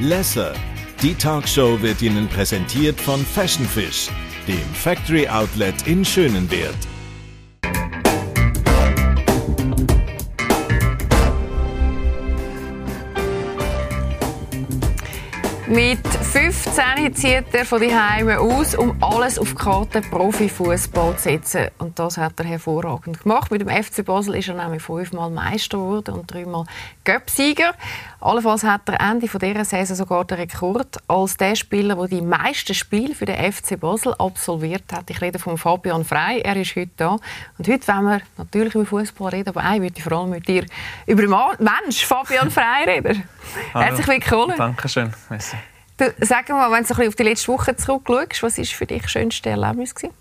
Lesser. Die Talkshow wird Ihnen präsentiert von Fashion Fish, dem Factory Outlet in Schönenwert. Mit 15 zieht er von die Heime aus, um alles auf die Karte Profifußball zu setzen. Und das hat er hervorragend gemacht. Mit dem FC Basel ist er nämlich fünfmal Meister geworden und dreimal Göpsieger. Allenfalls hat er Ende dieser Saison sogar den Rekord als der Spieler, der die meisten Spiele für den FC Basel absolviert hat. Ich rede von Fabian Frey. Er ist heute da. Und heute wollen wir natürlich über Fußball reden, aber ich würde vor allem mit dir über den Mensch Fabian Frey reden. Herzlich willkommen. Dankeschön. Merci. Du, sag mal, wenn du auf die letzte Woche zurückschaust, was war für dich das schönste Erlebnis? Gewesen?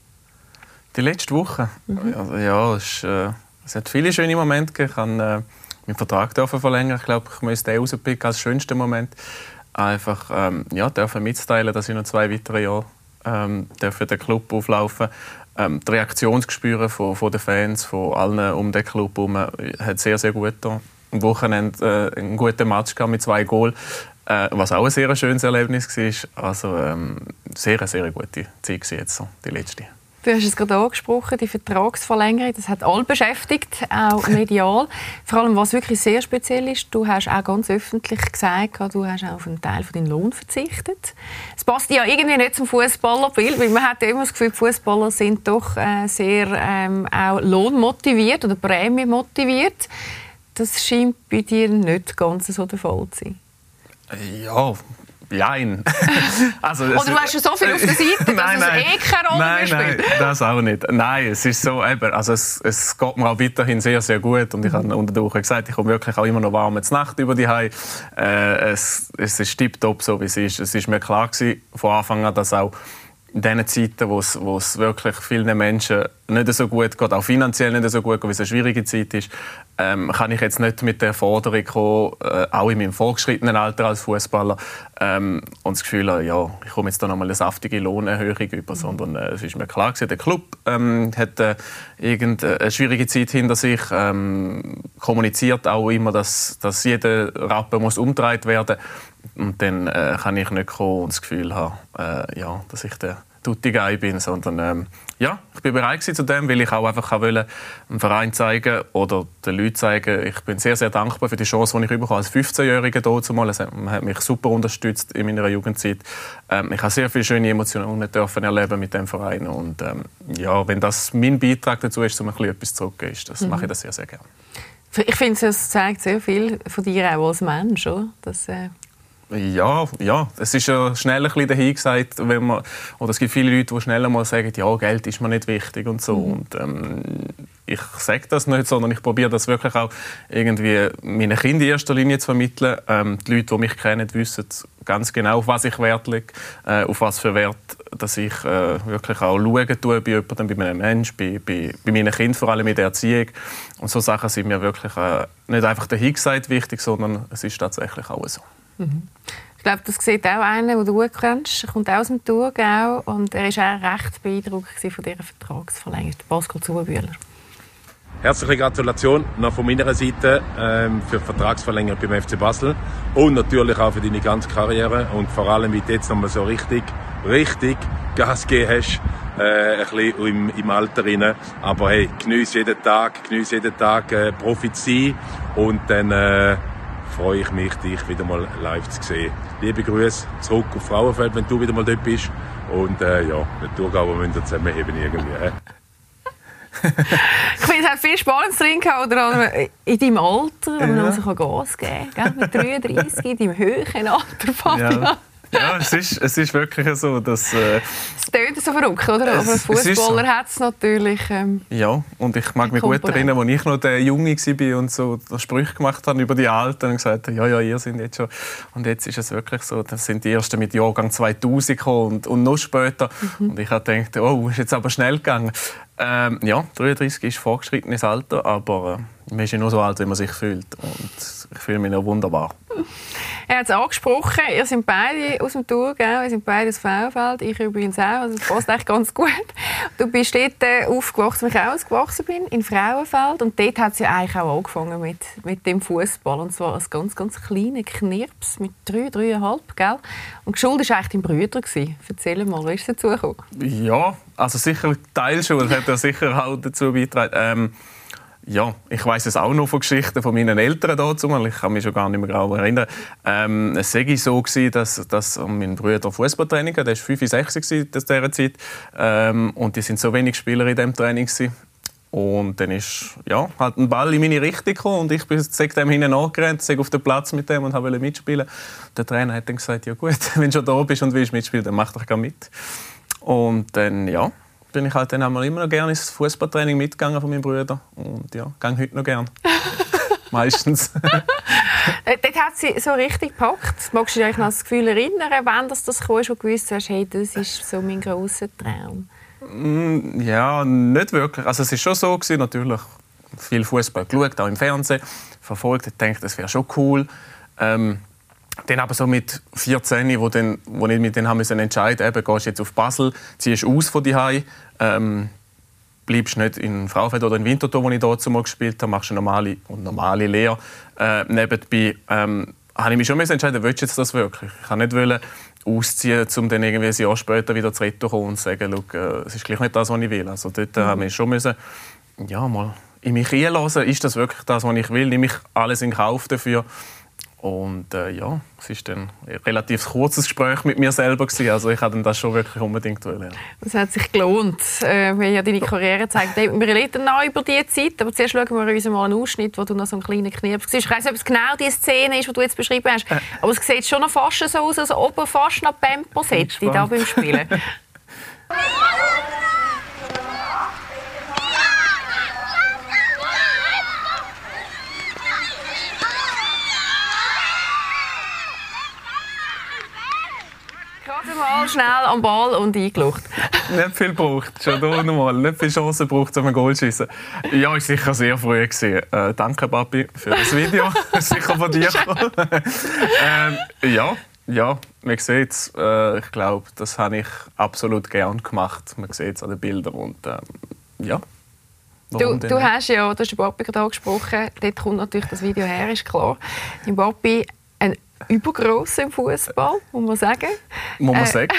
Die letzte Woche? Mhm. Also, ja, es, äh, es, hat viele schöne Momente gegeben. Ich habe äh, meinen Vertrag verlängern. Ich glaube, ich müsste den rauspicken als schönsten Moment. Einfach ähm, ja, dürfen mitteilen, dass ich noch zwei weitere Jahre ähm, für den Club auflaufen ähm, Die Reaktionsgespüre von, von den Fans, von allen um den Club herum, hat sehr, sehr gut getan am Wochenende äh, einen guten Match mit zwei Goals. Äh, was auch ein sehr schönes Erlebnis war. Also ähm, sehr, sehr gute Zeit jetzt, so, die letzte. Du hast es gerade angesprochen, die Vertragsverlängerung, das hat alle beschäftigt, auch medial. Vor allem, was wirklich sehr speziell ist, du hast auch ganz öffentlich gesagt, du hast auf einen Teil von deinen Lohn verzichtet. Es passt ja irgendwie nicht zum Fußballerbild, weil man hat immer das Gefühl, Fußballer sind doch äh, sehr ähm, auch lohnmotiviert oder prämiemotiviert. Das scheint bei dir nicht ganz so der Fall zu sein. Ja, Nein. also, Oder du hast schon so viel auf der Seite, dass nein, nein. es eh keine Rolle nein, nein, das auch nicht. Nein, es ist so, eben, also es, es geht mir auch weiterhin sehr, sehr gut. Und ich habe unter der Woche gesagt, ich komme wirklich auch immer noch warm ins Nacht über die Hause. Äh, es, es ist tiptop, so wie es ist. Es war mir klar gewesen, von Anfang an, dass auch in diesen Zeiten, wo es, wo es wirklich vielen Menschen nicht so gut geht, auch finanziell nicht so gut geht, weil es eine schwierige Zeit ist, ähm, kann ich jetzt nicht mit der Forderung kommen, äh, auch in meinem vorgeschrittenen Alter als Fußballer, ähm, und das Gefühl ja, ich komme jetzt da nochmal eine saftige Lohnerhöhung über, sondern äh, es ist mir klar gewesen, der Club ähm, hat äh, irgendeine schwierige Zeit hinter sich, ähm, kommuniziert auch immer, dass, dass jeder Rappen muss umgedreht werden und dann äh, kann ich nicht kommen und das Gefühl haben, äh, ja, dass ich der Tutti Guy bin, sondern ähm, ja, ich bin bereit zu dem, weil ich auch einfach wollte, dem Verein zeigen oder den Leuten zeigen, ich bin sehr, sehr dankbar für die Chance, die ich bekommen als 15-Jähriger dort mal. Man hat mich super unterstützt in meiner Jugendzeit. Ähm, ich habe sehr viele schöne Emotionen dürfen erleben mit dem Verein und ähm, ja, wenn das mein Beitrag dazu ist, um ein bisschen etwas zurückzugeben, das mhm. mache ich das sehr, sehr gerne. Ich finde, es zeigt sehr viel von dir auch als Mensch, oder? Das, äh ja, ja, es ist ja schnell ein bisschen dahingesagt, wenn man, oder es gibt viele Leute, die schneller mal sagen, ja, Geld ist mir nicht wichtig und so. Mhm. Und ähm, ich sage das nicht, sondern ich probiere das wirklich auch irgendwie meinen Kindern in erster Linie zu vermitteln. Ähm, die Leute, die mich kennen, wissen ganz genau, auf was ich Wert lege, äh, auf was für Wert, dass ich äh, wirklich auch schauen tue bei jemandem, bei einem Menschen, bei, bei, bei meinen Kindern, vor allem in der Erziehung. Und so Sachen sind mir wirklich äh, nicht einfach dahingesagt wichtig, sondern es ist tatsächlich auch so. Mhm. Ich glaube, das sieht auch einer, den du gut kennst. Er kommt aus dem Thurgau und er war auch recht beeindruckt von dieser Vertragsverlängerung. Pascal Zuberbühler. Herzliche Gratulation noch von meiner Seite ähm, für die Vertragsverlängerung beim FC Basel und natürlich auch für deine ganze Karriere und vor allem, wie du jetzt nochmal so richtig, richtig Gas gegeben hast, äh, ein bisschen im, im Alter rein. Aber hey, genieß jeden Tag, genieß jeden Tag äh, Profi zu sein und dann äh, freue ich mich, dich wieder mal live zu sehen. Liebe Grüße zurück auf Frauenfeld, wenn du wieder mal dort bist. Und äh, ja, mit Thurgau müssen wir zusammenheben irgendwie. Äh. ich finde, es hat viel Spannendes drin oder in deinem Alter, wenn man ja. so Gas geben kann. Mit 33, in deinem höheren Alter, Fabian. Ja. Ja, es ist, es ist wirklich so, dass... Äh, es tönt so verrückt, oder? Aber ein Fußballer so. hat es natürlich... Ähm, ja, und ich mag mich gut erinnern, als ich noch der Junge war und so Sprüche gemacht habe über die Alten und gesagt habe, ja, ja, ihr seid jetzt schon... Und jetzt ist es wirklich so, das sind die Ersten mit Jahrgang 2000 gekommen und, und noch später. Mhm. Und ich habe gedacht, oh, ist jetzt aber schnell gegangen. Ähm, ja, 33 ist vorgeschrittenes Alter, aber äh, man ist ja nur so alt, wie man sich fühlt. Und ich fühle mich noch wunderbar. er hat es angesprochen, ihr seid beide aus dem Thurgau, ihr seid beide aus Frauenfeld, ich übrigens auch, also das passt eigentlich ganz gut. Du bist dort äh, aufgewachsen, wo ich auch aufgewachsen bin, in Frauenfeld und dort hat es ja eigentlich auch angefangen mit, mit dem Fußball und zwar als ganz, ganz kleiner Knirps mit drei, dreieinhalb, gell? Und die Schuld war eigentlich dein Bruder. Erzähl mal, wie ist es dazu gekommen? Ja, also sicher Teilschuld hat er sicher auch dazu beigetragen. Ähm, ja, ich weiß es auch noch von Geschichten von meinen Eltern dazu. Ich kann mich schon gar nicht mehr genau erinnern. Ähm, es war so, gewesen, dass, dass mein Bruder Fußballtraining hatte. Der war 5, 6 in dieser Zeit. Ähm, und die sind so wenig Spieler in diesem Training. Gewesen. Und dann ist ja, halt ein Ball in meine Richtung gekommen und ich bin dem hinten nachgerannt, auf den Platz mit dem und wollte mitspielen. Der Trainer hat dann gesagt, ja gut, wenn du schon da bist und willst mitspielen, dann mach doch gerne mit. Und dann, ja, bin ich halt dann immer noch gerne ins Fußballtraining mitgegangen von meinem Bruder und ja, gehe heute noch gerne. Meistens. Äh, dort hat sie so richtig gepackt. Magst du dich noch das Gefühl erinnern, wenn das, das kam, schon gewusst hast, hey, das ist so mein grosser Traum? Mm, ja, nicht wirklich. Also es ist schon so gewesen, natürlich viel Fußball geschaut, auch im Fernsehen verfolgt. Ich dachte, das wäre schon cool. Ähm, dann aber so mit 14, wo, dann, wo ich mich dann haben müssen entscheiden musste, gehst du jetzt auf Basel, ziehst aus von die ähm, bleibst nicht in Fraufeld oder in Winterthur, wo ich dort mal gespielt habe, machst eine normale, normale Lehre äh, nebenbei. Ähm, habe ich mich schon entscheiden, willst du jetzt das wirklich? Ich kann nicht wollen, ausziehen, um dann irgendwie ein Jahr später wieder zurückzukommen und zu sagen, äh, es ist gleich nicht das, was ich will. Also dort mhm. habe ich schon müssen, ja, mal in mich einlassen, ist das wirklich das, was ich will? Nehme ich alles in Kauf dafür? Und äh, ja, es war dann ein relativ kurzes Gespräch mit mir selber. Gewesen. Also ich wollte das schon wirklich unbedingt wollen. Das hat sich gelohnt, äh, wie ja deine Karriere gezeigt Wir reden noch über diese Zeit, aber zuerst schauen wir uns mal einen Ausschnitt, wo du noch so einen kleinen Knirps warst. Ich weiß nicht, ob es genau die Szene ist, die du jetzt beschrieben hast, äh. aber es sieht schon noch fast so aus, als ob er fast noch Pempo hätte da beim Spielen. mal schnell am Ball und eingelucht. nicht viel braucht, schon da nochmal. Nicht viel Chancen braucht, um ein Goal zu schießen. Ja, ist sicher sehr früh gewesen. Äh, danke, Papi, für das Video. sicher von dir. ähm, ja, ja, man sieht es. Äh, ich glaube, das habe ich absolut gern gemacht. Man sieht es an den Bildern und ähm, ja. Du, du, hast ja, du hast den Papi gerade angesprochen, dort kommt natürlich das Video her, ist klar. Dein Papi ein übergroß im Fußball, muss man sagen. Muss man äh, sagen?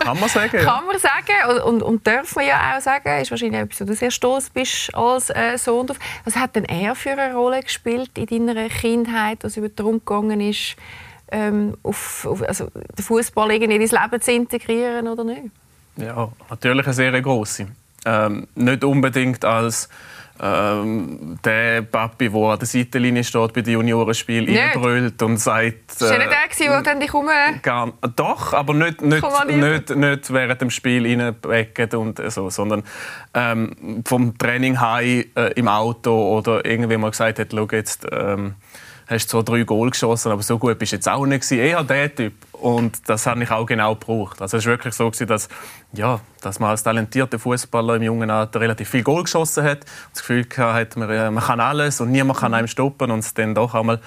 kann man sagen? Ja. Kann man sagen und, und, und darf man ja auch sagen. Ist wahrscheinlich etwas, wo du sehr stolz bist als äh, Sohn drauf. Was hat denn er für eine Rolle gespielt in deiner Kindheit, als es darum gegangen ist, ähm, auf, auf, also den Fußball in dein Leben zu integrieren oder nicht? Ja, natürlich eine sehr große. Ähm, nicht unbedingt als ähm, der Papi, der an der Seitenlinie steht bei den Juniorenspielen, reinbrüllt und sagt... Äh, war nicht der, der dann dich um... Gar, doch, aber nicht, nicht, nicht, nicht während dem Spiel reinbeckt und so, sondern ähm, vom Training heim äh, im Auto oder irgendwie mal gesagt hat, schau jetzt... Ähm, hast zwar drei Goal geschossen, aber so gut bist du jetzt auch nicht gewesen. Eher der Typ. Und das habe ich auch genau gebraucht. Also es war wirklich so, dass, ja, dass man als talentierter Fußballer im jungen Alter relativ viel Goal geschossen hat. Das Gefühl hatte, man, äh, man kann alles und niemand kann einem stoppen. Und es dann doch einmal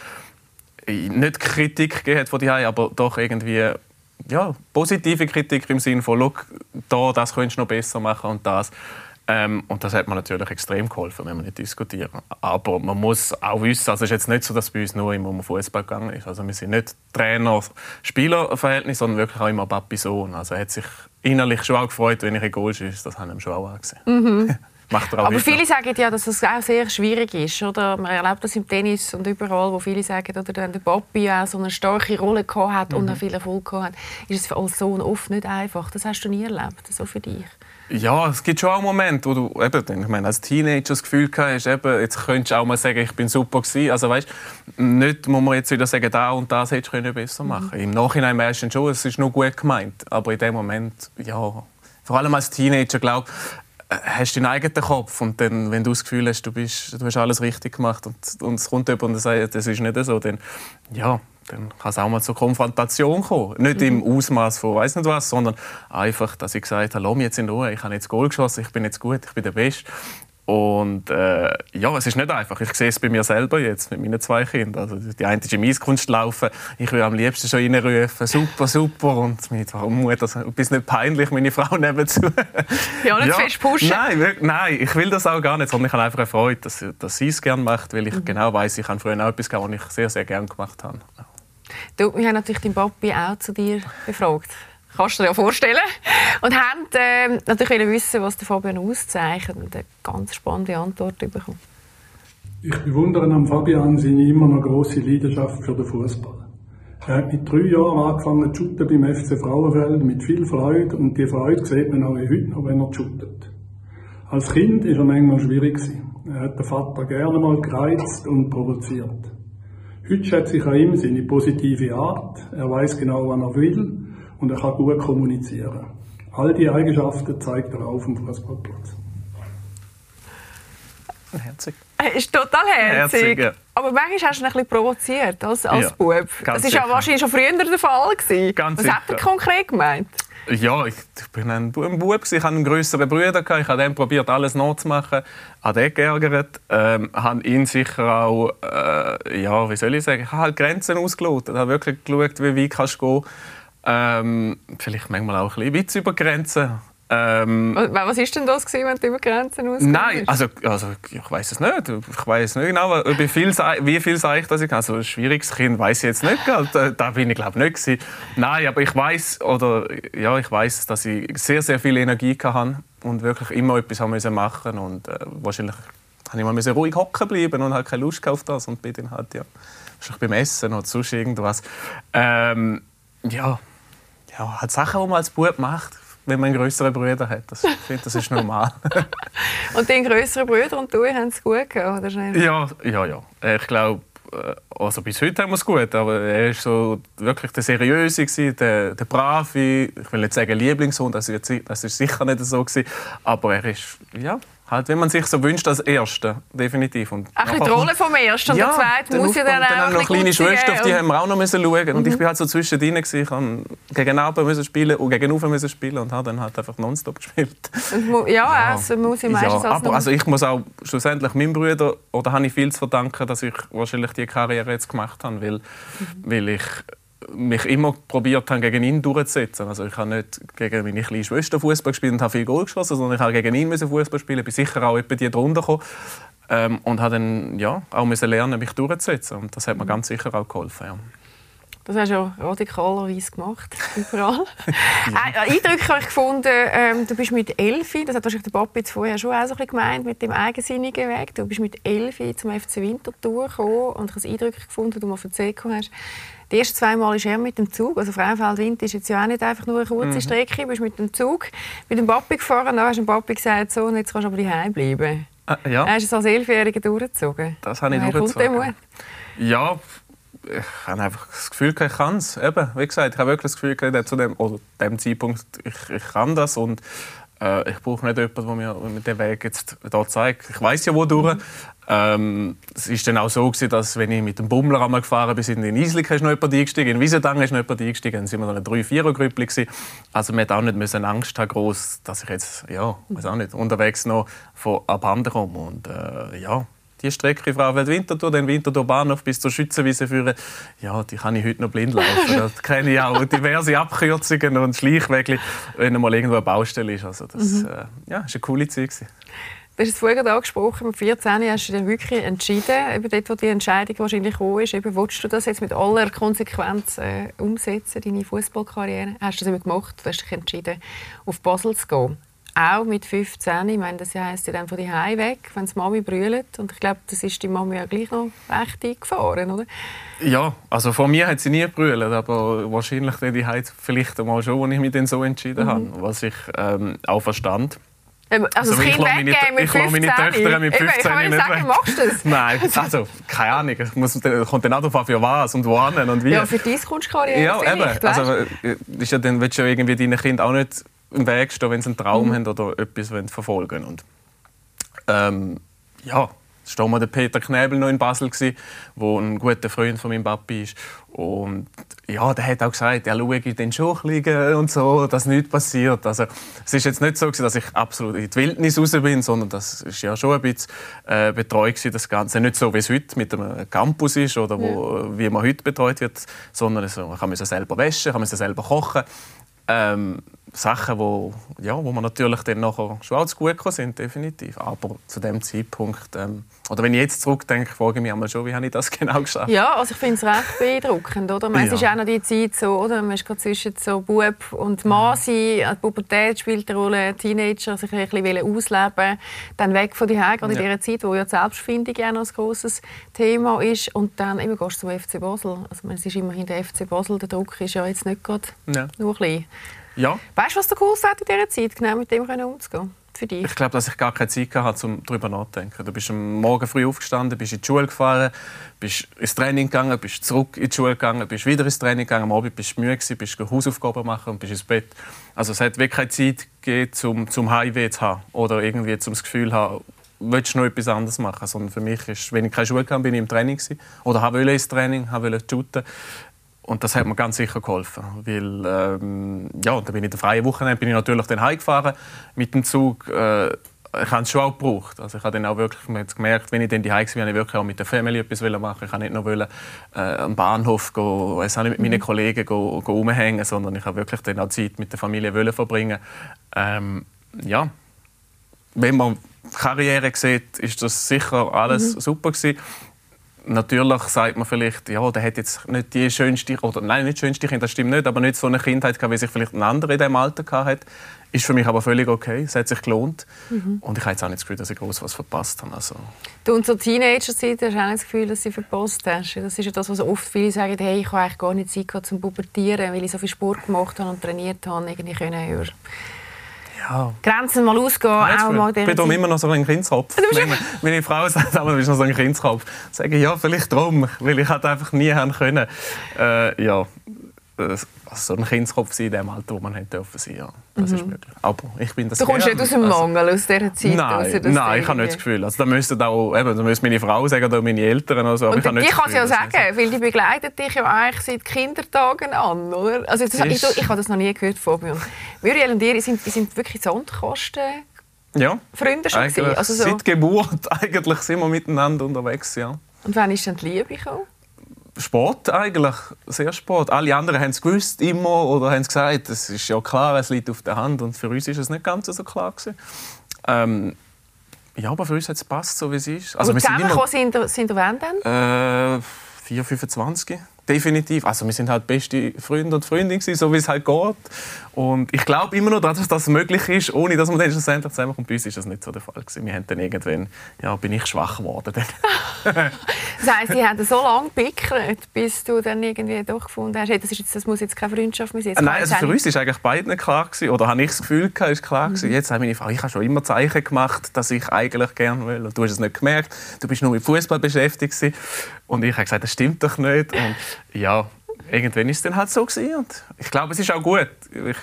nicht Kritik gegeben von die aber doch irgendwie ja, positive Kritik im Sinne von, da, das könntest du noch besser machen und das. Ähm, und das hat mir natürlich extrem geholfen, wenn wir nicht diskutieren. Aber man muss auch wissen, also es ist jetzt nicht so, dass bei uns nur immer um Fußball gegangen ist. Also wir sind nicht Trainer-Spieler-Verhältnis, sondern wirklich auch immer Papi-Sohn. Also er hat sich innerlich schon auch gefreut, wenn ich ein Goal schieße. Das haben wir schon auch angesehen. Mhm. Macht er auch Aber viele sagen ja, dass es auch sehr schwierig ist. Oder? Man erlebt das im Tennis und überall, wo viele sagen, oder wenn der Papi auch so eine starke Rolle gehabt hat mhm. und auch viel Erfolg hat, ist es als Sohn oft nicht einfach. Das hast du nie erlebt, so für dich. Ja, es gibt schon auch Momente, wo du eben, ich meine, als Teenager das Gefühl hast, eben, jetzt könntest du auch mal sagen, ich bin super gewesen. Also weißt, nicht muss man jetzt wieder sagen, da und das hättest du besser machen. Mhm. Im Nachhinein merkst du schon, es ist nur gut gemeint, aber in dem Moment, ja, vor allem als Teenager, glaube äh, hast deinen eigenen Kopf und dann, wenn du das Gefühl hast, du, bist, du hast alles richtig gemacht und, und es kommt jemand und sagt, das ist nicht so, dann, ja, dann kann es auch mal zur Konfrontation kommen. Nicht mhm. im Ausmaß von weiß nicht was, sondern einfach, dass ich gesagt habe, lass mich jetzt in Ruhe, ich habe jetzt Goal geschossen, ich bin jetzt gut, ich bin der Beste. Und äh, ja, es ist nicht einfach. Ich sehe es bei mir selber jetzt mit meinen zwei Kindern. Also die eine ist im Eiskunst laufen. Ich will am liebsten schon reinrufen, super, super. Und mit warum Mutter, das bist nicht peinlich, meine Frau nebenzu. Ja, nicht ja, fest pushen. Nein, nein, ich will das auch gar nicht, sondern ich habe einfach eine Freude, dass, dass sie es gerne macht, weil ich mhm. genau weiß, ich habe früher auch etwas gehabt, was ich sehr, sehr gerne gemacht habe. Du, wir haben natürlich deinen Papi auch zu dir befragt kannst du dir ja vorstellen. Und haben äh, natürlich wissen, was der Fabian auszeichnet und eine ganz spannende Antwort bekommen. Ich bewundere am Fabian seine immer noch große Leidenschaft für den Fußball. Er hat mit drei Jahren angefangen zu shooten beim FC Frauenfeld mit viel Freude und die Freude sieht man auch heute noch, wenn er shootet. Als Kind war er manchmal schwierig. Er hat den Vater gerne mal gereizt und provoziert. Heute schätze ich an ihm seine positive Art. Er weiß genau, was er will und er kann gut kommunizieren. All diese Eigenschaften zeigt er auf dem Fußballplatz. Herzig. Ist total herzig. herzig ja. Aber manchmal hast du ihn ein bisschen provoziert als, als ja, Bub. Das war ja wahrscheinlich schon früher der Fall. Gewesen. Ganz Was sicher. hat er konkret gemeint? Ja, ich, ich bin ein, Bub, ich hatte einen größeren Bruder, ich habe dem probiert, alles nachzumachen, habe den geärgert, ähm, habe ihn sicher auch, äh, ja, wie soll ich sagen, ich habe halt Grenzen ausgelotet, habe wirklich geschaut, wie weit kannst du gehen ähm, vielleicht manchmal auch ein bisschen Witz über Grenzen. Ähm, was ist denn das gewesen, wenn du über Grenzen ausgegangen Nein, also, also ich weiß es nicht. Ich weiß nicht genau, wie viel, wie viel sage ich das ich Also ein schwieriges Kind weiß ich jetzt nicht. Da, da bin ich glaube nicht gewesen. Nein, aber ich weiß oder ja, ich weiß, dass ich sehr sehr viel Energie hatte und wirklich immer etwas haben müssen machen und äh, wahrscheinlich habe ich mal ruhig hocken bleiben und hatte keine Lust auf das und bin dann halt ja wahrscheinlich beim Essen oder sonst irgendwas. Ähm, ja, ja, halt Sachen, die man als Bub macht, wenn man einen größeren Bruder hat. Das, ich finde, das ist normal. und deine größeren Brüder und du haben es gut gehabt, oder schnell? Ja, ja, ja. Ich glaube, äh, also bis heute haben wir es gut, aber er war so wirklich der Seriöse, der, der Brave. Ich will nicht sagen Lieblingssohn, das ist, das ist sicher nicht so gewesen, aber er ist, ja, Halt, wenn man sich so wünscht als Erster, definitiv. Und Ach, die Rolle vom Ersten und ja, der Zweite muss ja dann, dann auch noch kleine Schwester, auf die haben wir auch noch müssen schauen. Mhm. Und ich mhm. bin halt so zwischendrin gewesen. Ich musste gegen Abend müssen spielen und gegen Ufer müssen spielen und habe dann halt einfach nonstop gespielt. ja, ja, also muss ich meistens ja, aber also ich muss auch schlussendlich meinem Bruder, oder habe ich viel zu verdanken, dass ich wahrscheinlich die Karriere jetzt gemacht habe, weil, mhm. weil ich mich immer probiert habe, gegen ihn durchzusetzen. Also ich habe nicht gegen meine kleine Schwester Fußball gespielt und habe viel Goal geschossen, sondern ich habe gegen ihn Fußball spielen. Ich bin sicher auch etwa die drunter gekommen ähm, und habe dann ja, auch müssen lernen, mich durchzusetzen. Und das hat mir ganz sicher auch geholfen. Ja. Das hast du ja radikalerweise gemacht, überall. ja. äh, eindrücklich habe ich gefunden, ähm, du bist mit Elfi, das hat wahrscheinlich der Papi jetzt vorher schon auch so ein bisschen gemeint, mit dem eigensinnigen Weg. Du bist mit Elfi zum FC Winterthur gekommen und ich habe es eindrücklich gefunden, du mal erzählt hast, die ersten zwei Mal ist er mit dem Zug. Also Frauenfeld-Wind ist jetzt ja auch nicht einfach nur eine kurze mhm. Strecke. Du bist mit dem Zug mit dem Papi gefahren. Dann hast du dem Papi gesagt, so, und jetzt kannst du aber daheim bleiben. Äh, ja. Hast du es als Elfjähriger durchgezogen? Das habe ich Woher durchgezogen. Ja, ich habe einfach das Gefühl, ich kann es. wie gesagt, ich habe wirklich das Gefühl, zu dem, oder dem Zeitpunkt, ich, ich kann das und äh, ich brauche nicht jemanden, der mir den Weg jetzt da zeigt. Ich weiß ja, wo durch. Mhm. Ähm, es war dann auch so, gewesen, dass wenn ich mit dem Bummler gefahren bin, in Islik ist noch jemand eingestiegen, in Wiesendangen ist noch jemand eingestiegen, dann sind wir noch eine 3-4er-Grüppli Also man hat auch nicht Angst haben, groß, dass ich jetzt, ja, weiß auch nicht, unterwegs noch von abhanden komme. Und äh, ja, die Strecke Frauenfeld Winterthur, den Winterthur Bahnhof bis zur Schützenwiese führen, ja, die kann ich heute noch blind laufen. da kenne ich auch diverse Abkürzungen und Schleichwege, wenn mal irgendwo eine Baustelle ist. Also das mhm. äh, ja, war eine coole Zeit. Gewesen. Du hast es vorhin angesprochen, mit 14 hast du dich wirklich entschieden, eben dort, wo die Entscheidung wahrscheinlich gekommen ist, eben, willst du das jetzt mit aller Konsequenz äh, umsetzen, deine Fußballkarriere? Hast du das eben gemacht, du hast dich entschieden, auf Basel zu gehen. Auch mit 15, ich meine, das heisst ja dann von die weg, wenn die Mami brüllt. Und ich glaube, das ist die Mami ja gleich noch recht eingefahren, oder? Ja, also von mir hat sie nie brüllt, aber wahrscheinlich die vielleicht einmal schon, als ich mich dann so entschieden mhm. habe, was ich ähm, auch verstand. Also, also das Kind weggeben mit 15. Ich meine Töchter mit 15 ich kann nicht sagen, machst du das? Nein, also keine Ahnung. Es muss, kommt dann auch darauf an, für was und wo und wie. Ja, für deine Kunstkarriere Ja, eben. Also, äh, ist ja dann willst du ja irgendwie deinen Kind auch nicht im Weg stehen, wenn sie einen Traum mhm. haben oder etwas verfolgen wollen. Und, ähm, ja, war mal der Peter Knebel noch in Basel, der ein guter Freund von meinem Papi ist. Und ja, der hat auch gesagt, ja, schaue ich den Schuch liegen und so, dass nichts passiert. Also, es ist jetzt nicht so, dass ich absolut in die Wildnis raus bin, sondern das ist ja schon ein bisschen äh, betreut das Ganze. Nicht so, wie es heute mit dem Campus ist oder wo, ja. wie man heute betreut wird, sondern so, man kann selber waschen, kann selber kochen. Ähm, Sachen, wo, ja, wo man natürlich dann nachher schon zu gut sind, definitiv. Aber zu dem Zeitpunkt, ähm, oder wenn ich jetzt zurückdenke, frage ich mich einmal schon, wie habe ich das genau geschafft? Ja, also ich finde es recht beeindruckend, oder? Man, ja. Es ist auch noch die Zeit so, oder? Man ist gerade zwischen so Bub und Mann sein, die Pubertät spielt eine Rolle, Teenager sich ein bisschen ausleben, dann weg von daheim, gerade ja. in dieser Zeit, wo ja die Selbstfindung auch noch ein grosses Thema ist und dann immer gehst du zum FC Basel. Also es ist immerhin der FC Basel, der Druck ist ja jetzt nicht gerade ja. nur klein. Ja. Weißt du, was du cool hat in dieser Zeit, genau mit dem umzugehen? Für dich? Ich glaube, dass ich gar keine Zeit hatte, um darüber nachzudenken. Du bist am Morgen früh aufgestanden, bist in die Schule gefahren, bist ins Training gegangen, bist zurück in die Schule gegangen, bist wieder ins Training gegangen, am Abend bist du müde gewesen, bist Hausaufgaben machen und bist ins Bett. Also es hat wirklich keine Zeit gegeben, zum, zum Heimweh zu haben oder irgendwie zum das Gefühl zu haben, willst du noch etwas anderes machen. Sondern für mich ist, wenn ich keine Schule hatte, bin ich im Training gewesen. oder habe ins Training, habe shooten. Und das hat mir ganz sicher geholfen, weil ähm, ja, dann bin ich in der freien Wochenende bin ich natürlich dann heimgefahren mit dem Zug. Äh, ich habe es schon auch gebraucht. Also ich habe dann auch wirklich gemerkt, wenn ich dann daheim war, ich wirklich auch mit der Familie etwas machen. Ich wollte nicht nur wollen, äh, am Bahnhof gehen, nicht mit meinen mhm. Kollegen gehen, gehen rumhängen, sondern ich habe wirklich dann auch Zeit mit der Familie wollen verbringen. Ähm, ja, wenn man Karriere sieht, ist das sicher alles mhm. super gewesen natürlich sagt man vielleicht, ja, der hat jetzt nicht die schönste, oder nein, nicht schönste Kind, das stimmt nicht, aber nicht so eine Kindheit gehabt, wie sich vielleicht ein anderer in diesem Alter hat. Ist für mich aber völlig okay, es hat sich gelohnt. Mhm. Und ich habe jetzt auch nicht das Gefühl, dass ich groß was verpasst habe. Also. Du und zur Teenager-Zeit hast du auch das Gefühl, dass du verpasst hast? Das ist ja das, was oft viele sagen, hey, ich habe eigentlich gar nicht Zeit gehabt zum Pubertieren, weil ich so viel Sport gemacht habe und trainiert habe, irgendwie können höher ja. Grenzen mal ausgehen. Ja, auch mal ich bin immer noch so ein Kindskopf. Meine, Frau sagt aber, du bist noch so ein Kindskopf. Ich sage, ja, vielleicht drum, weil ich halt einfach nie haben können. Äh, ja, also so ein Kindskopf sein in dem Alter, wo man hätte dürfen sein. Ja, das mhm. ist möglich. Aber ich bin das Du kommst nicht aus dem also, Mangel aus dieser Zeit? Nein, nein ich habe nicht das Gefühl. Also, da müsste auch, eben, da müsste meine Frau sagen oder meine Eltern. Oder so. Und ich kann es ja sagen, weil die begleitet dich ja eigentlich seit Kindertagen an, oder? Also, das, ich, ich, ich habe das noch nie gehört, Fabian. Muriel und ihr, sind, sind wirklich Sandkasten ja, Freunde schon also so. Seit Geburt eigentlich sind wir miteinander unterwegs, ja. Und wann ist dann die Liebe gekommen? Sport eigentlich, sehr Sport. Alle anderen haben es gewusst, immer, oder haben es gesagt, es ist ja klar, es liegt auf der Hand. Und für uns ist es nicht ganz so klar gewesen. Ähm, ja, aber für uns hat es passt, so wie es ist. Also, und zusammengekommen sind, sind ihr wann dann? Äh, 4, 25 definitiv. Also wir sind halt beste Freunde und Freundinnen, so wie es halt geht. Und ich glaube immer noch, dass das möglich ist, ohne dass man dann schlussendlich zusammenkommt. Bei uns ist das nicht so der Fall gewesen. Wir haben dann irgendwann, ja, bin ich schwach geworden. das heisst, sie haben so lange gepickert, bis du dann irgendwie doch gefunden hast, hey, das, ist jetzt, das muss jetzt keine Freundschaft mehr sein. Nein, also für uns ist eigentlich beiden klar gewesen, oder habe ich das Gefühl gehabt, ist klar gewesen. Mhm. Jetzt habe meine Frau, ich habe schon immer Zeichen gemacht, dass ich eigentlich gerne will. Und du hast es nicht gemerkt. Du bist nur mit Fußball beschäftigt gewesen. Und ich habe gesagt, das stimmt doch nicht. Und ja, irgendwann ist es dann halt so gewesen. Und ich glaube, es ist auch gut. Ich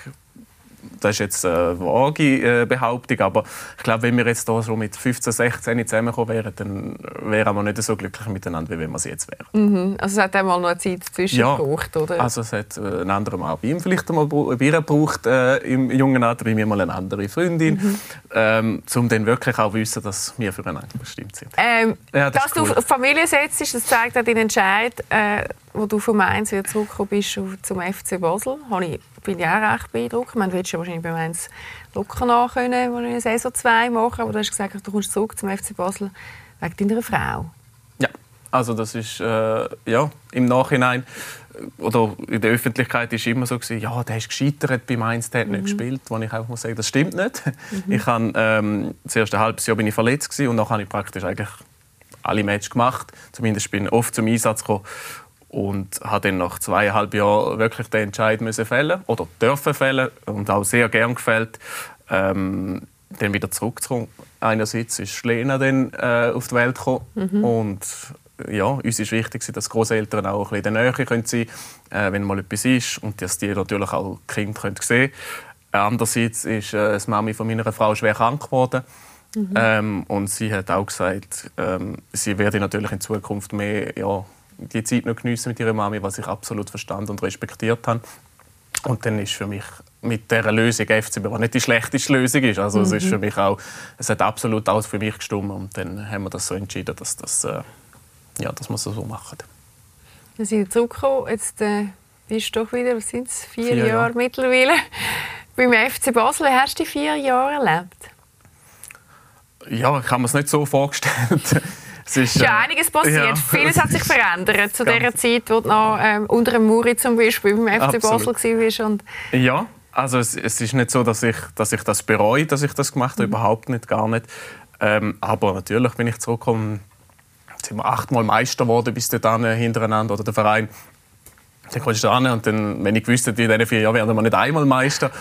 das ist jetzt eine vage äh, Behauptung, aber ich glaube, wenn wir jetzt hier so mit 15, 16 zusammengekommen wären, dann wären wir nicht so glücklich miteinander, wie wir es jetzt wären. Mhm. Also es hat einmal noch eine Zeit dazwischen ja. gebraucht, oder? also es hat äh, ein anderer Mal bei ihm vielleicht einmal Bier gebraucht äh, im jungen Alter, bei mir mal eine andere Freundin, mhm. ähm, um dann wirklich auch wissen, dass wir füreinander bestimmt sind. Ähm, ja, das dass cool. du auf Familie setzt, das zeigt auch deinen Entscheid, äh, wo du von Mainz wieder zurückgekommen bist zum FC Basel. Ich bin ich auch recht beeindruckt. Man willst ja wahrscheinlich bei Mainz locker nach können, wo ich Saison 2 machen, aber du hast gesagt, du kommst zurück zum FC Basel wegen deiner Frau. Ja, also das ist äh, ja im Nachhinein oder in der Öffentlichkeit ist immer so gewesen, ja, der ist gescheitert bei Mainz, der hat mhm. nicht gespielt, wo ich auch muss sagen, das stimmt nicht. Mhm. Ich habe ähm, das erste halbes Jahr bin ich verletzt gewesen, und dann habe ich praktisch eigentlich alle Matches gemacht. Zumindest bin ich oft zum Einsatz gekommen und habe dann nach zweieinhalb Jahren wirklich den Entscheid müssen fällen oder dürfen fällen und auch sehr gern gefällt, ähm, dann wieder zurückzukommen. Einerseits ist Lena dann äh, auf die Welt gekommen mhm. und ja, uns ist wichtig, dass Großeltern auch ein bisschen in der Nähe können sein können, äh, wenn mal etwas ist und dass die natürlich auch können sehen können. Andererseits ist äh, die Mami von meiner Frau schwer krank geworden Mhm. Ähm, und sie hat auch gesagt, ähm, sie werde natürlich in Zukunft mehr ja, die Zeit noch geniessen mit ihrer Mami, was ich absolut verstanden und respektiert habe. Und dann ist für mich mit dieser Lösung FCB, was nicht die schlechteste Lösung ist, also mhm. es ist für mich auch, es hat absolut alles für mich gestimmt und dann haben wir das so entschieden, dass, das, äh, ja, dass wir es so machen. Wir sind zurückgekommen, jetzt äh, bist du doch wieder, was sind es, vier, vier Jahre, Jahre mittlerweile beim FC Basel. Wie hast du die vier Jahre erlebt? Ja, ich habe mir es nicht so vorgestellt. Es ist, ja äh, einiges passiert. Ja. Vieles hat sich verändert zu der Zeit, wo du noch ähm, unter dem Muri zum Beispiel beim FC. Basel warst. Und ja, also es, es, ist nicht so, dass ich, dass ich das bereue, dass ich das gemacht habe. Mhm. Überhaupt nicht, gar nicht. Ähm, aber natürlich bin ich zurückgekommen. Jetzt sind wir achtmal Meister geworden bis dahin hintereinander oder der Verein. Dann kommst du an und dann, wenn ich wüsste, in diesen vier Jahren werden wir nicht einmal Meister,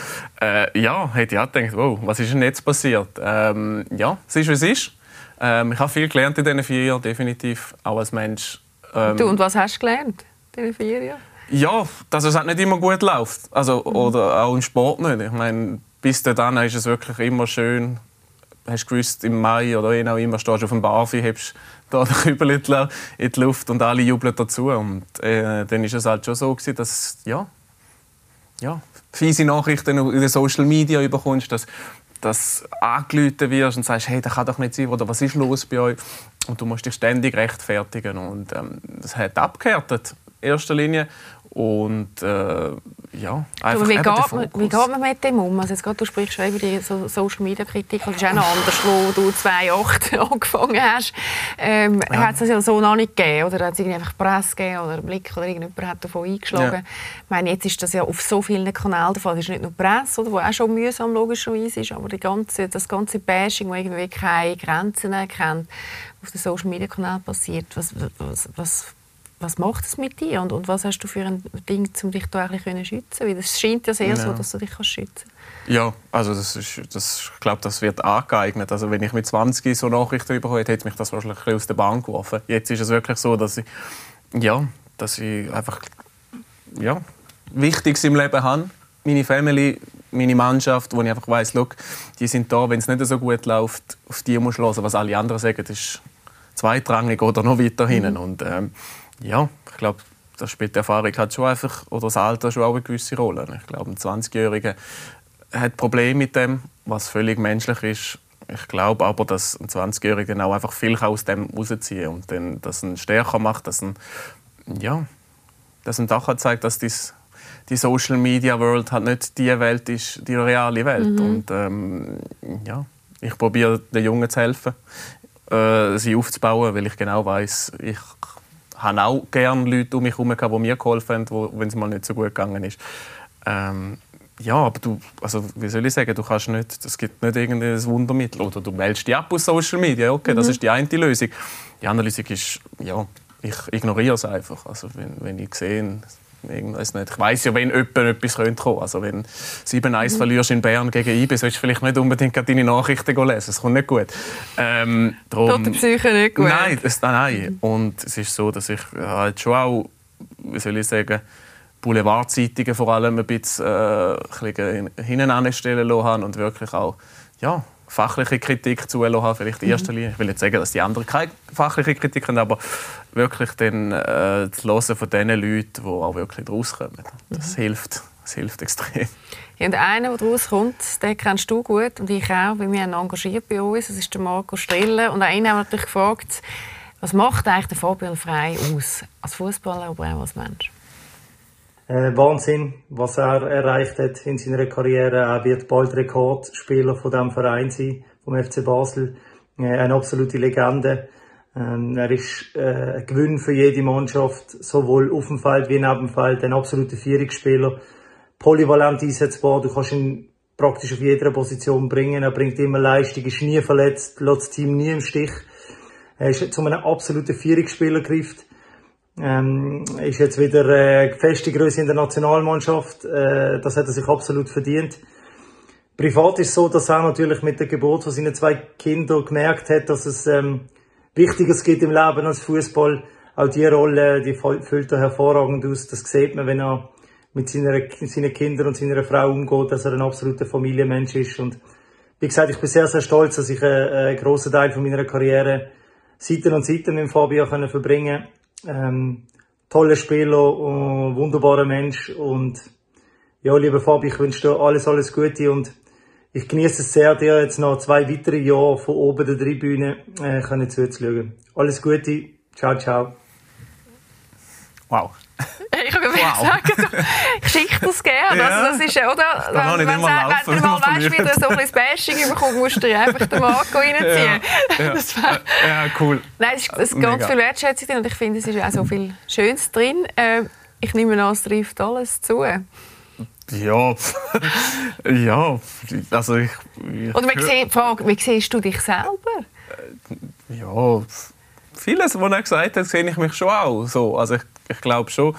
äh, ja, hätte ich auch gedacht, wow, was ist denn jetzt passiert? Ähm, ja, es ist, wie es ist. Ähm, ich habe viel gelernt in diesen vier Jahren, definitiv, auch als Mensch. Ähm, du, und was hast du gelernt in diesen vier Jahren? Ja, dass es halt nicht immer gut läuft. Also, mhm. Oder auch im Sport nicht. Ich meine, bis dann ist es wirklich immer schön. Hast du gewusst, im Mai oder je auch immer stehst du auf dem Barfi, hebst da den Kübel in die Luft und alle jubeln dazu. Und äh, dann ist es halt schon so gewesen, dass ja, ja, fiese Nachrichten in den Social Media bekommst, dass dass angerufen wirst und sagst, hey, das kann doch nicht sein, oder was ist los bei euch? Und du musst dich ständig rechtfertigen. Und ähm, das hat abgehärtet, in erster Linie. Und äh, ja, einfach Aber wie, geht man, wie geht man mit dem um? Also jetzt gerade, du sprichst schon über die Social Media Kritik, das ist auch noch anders, wo du 2008 angefangen hast. Ähm, ja. Hat es das ja so noch nicht gegeben? Oder hat es einfach Presse gegeben oder Blick oder irgendjemand hat davon eingeschlagen? Ja. Ich meine, jetzt ist das ja auf so vielen Kanälen der Fall. Es ist nicht nur Presse, oder, wo auch schon mühsam logischerweise ist, aber die ganze, das ganze Bashing, das irgendwie keine Grenzen erkennt, auf den Social Media Kanälen passiert. Was, was, was was macht es mit dir und, und was hast du für ein Ding, um dich da eigentlich schützen Weil es scheint ja sehr ja. so, dass du dich kannst schützen Ja, also das ist, das, ich glaube, das wird angeeignet. Also wenn ich mit 20 so Nachrichten bekommen hätte, hätte mich das wahrscheinlich aus der Bahn geworfen. Jetzt ist es wirklich so, dass ich, ja, dass ich einfach ja, Wichtiges im Leben habe. Meine Family, meine Mannschaft, wo ich einfach weiss, look, die sind da, wenn es nicht so gut läuft, auf die muss ich hören. Was alle anderen sagen, das ist zweitrangig oder noch weiter hinten. Mhm. Und, ähm, ja, ich glaube, das spielt die Erfahrung hat schon einfach, oder das Alter schon auch eine gewisse Rolle. Ich glaube, ein 20-Jähriger hat Probleme mit dem, was völlig menschlich ist. Ich glaube aber, dass ein 20-Jähriger auch einfach viel aus dem rausziehen kann und dann, dass ihn stärker macht, dass ihn, ja, dass ihn doch zeigt, dass dies, die Social Media World halt nicht die Welt ist, die reale Welt. Mhm. Und ähm, ja, ich probiere den Jungen zu helfen, äh, sie aufzubauen, weil ich genau weiß, ich habe auch gerne Leute um mich herum, die mir geholfen haben, wenn es mal nicht so gut gegangen ist. Ähm, ja, aber du, also wie soll ich sagen, du kannst nicht, es gibt nicht irgendein Wundermittel. Oder du meldest dich ab aus Social Media, okay, mhm. das ist die eine Lösung. Die andere Lösung ist, ja, ich ignoriere es einfach. Also wenn, wenn ich sehe, ich, nicht. ich weiss ja, wenn jemand etwas kommen könnte. Also wenn 7-1 mhm. verlierst in Bern gegen IB, solltest du vielleicht nicht unbedingt deine Nachrichten lesen. Das kommt nicht gut. Ähm, darum, Tut der Psyche nicht gut? Nein, das, nein. Und es ist so, dass ich halt schon auch, wie soll ich sagen, Boulevardzeitungen vor allem ein bisschen, äh, ein bisschen hinten anstellen lassen und wirklich auch ja, fachliche Kritik zulassen haben, vielleicht in erster mhm. Linie. Ich will nicht sagen, dass die anderen keine fachliche Kritik haben, aber wirklich dann äh, zu hören von den Leuten, die auch wirklich rauskommen. Das mhm. hilft. Das hilft extrem. Ja, und einer, der rauskommt, den kennst du gut und ich auch, weil wir ihn engagiert bei uns. Das ist der Marco Strille. Und einen haben wir natürlich gefragt, was macht eigentlich der Fabian Frey aus? Als Fußballer, aber auch als Mensch? Äh, Wahnsinn, was er erreicht hat in seiner Karriere. Er wird bald Rekordspieler von dem Verein sein, vom FC Basel. Äh, eine absolute Legende. Ähm, er ist äh, ein Gewinn für jede Mannschaft, sowohl auf dem Feld wie neben dem Feld. Ein absoluter Führungsspieler. Polyvalent einsetzbar. Du kannst ihn praktisch auf jeder Position bringen. Er bringt immer Leistung, ist nie verletzt, lässt das Team nie im Stich. Er ist zu einem absoluten Führungsspieler gegriffen ähm, ist jetzt wieder äh, feste Größe in der Nationalmannschaft. Äh, das hat er sich absolut verdient. Privat ist so, dass er natürlich mit der Geburt von seinen zwei Kindern gemerkt hat, dass es ähm, Wichtiges gibt im Leben als Fußball. Auch die Rolle, die füllt er hervorragend aus. Das sieht man, wenn er mit seiner, seinen Kindern und seiner Frau umgeht, dass er ein absoluter Familienmensch ist. Und wie gesagt, ich bin sehr, sehr stolz, dass ich einen, einen grossen Teil von meiner Karriere Seiten an Seiten mit Fabio können verbringen ähm, Toller Spieler, und wunderbarer Mensch und ja, lieber Fabio, ich wünsche dir alles, alles Gute und ich genieße es sehr, dir jetzt noch zwei weitere Jahre von oben der Tribüne äh, können zuzuschauen. Alles Gute, ciao, ciao. Wow. Wow. sagen, ich schicke das gerne. Ja. Also das ist, oder? Wenn, wenn, wenn, wenn du mal weißt, wie du so ein bisschen Bashing bekommst, musst du dir einfach den Marco reinziehen. Ja, ja. Das wär... ja cool. Nein, es ist, ist ganz viel Wertschätzung drin und ich finde, es ist auch so viel Schönes drin. Äh, ich nehme an, es trifft alles zu. Ja, ja, also ich... ich Oder wie, sie, Frage, wie siehst du dich selber? Ja, vieles, was er gesagt hat, sehe ich mich schon auch so. Also ich, ich glaube schon,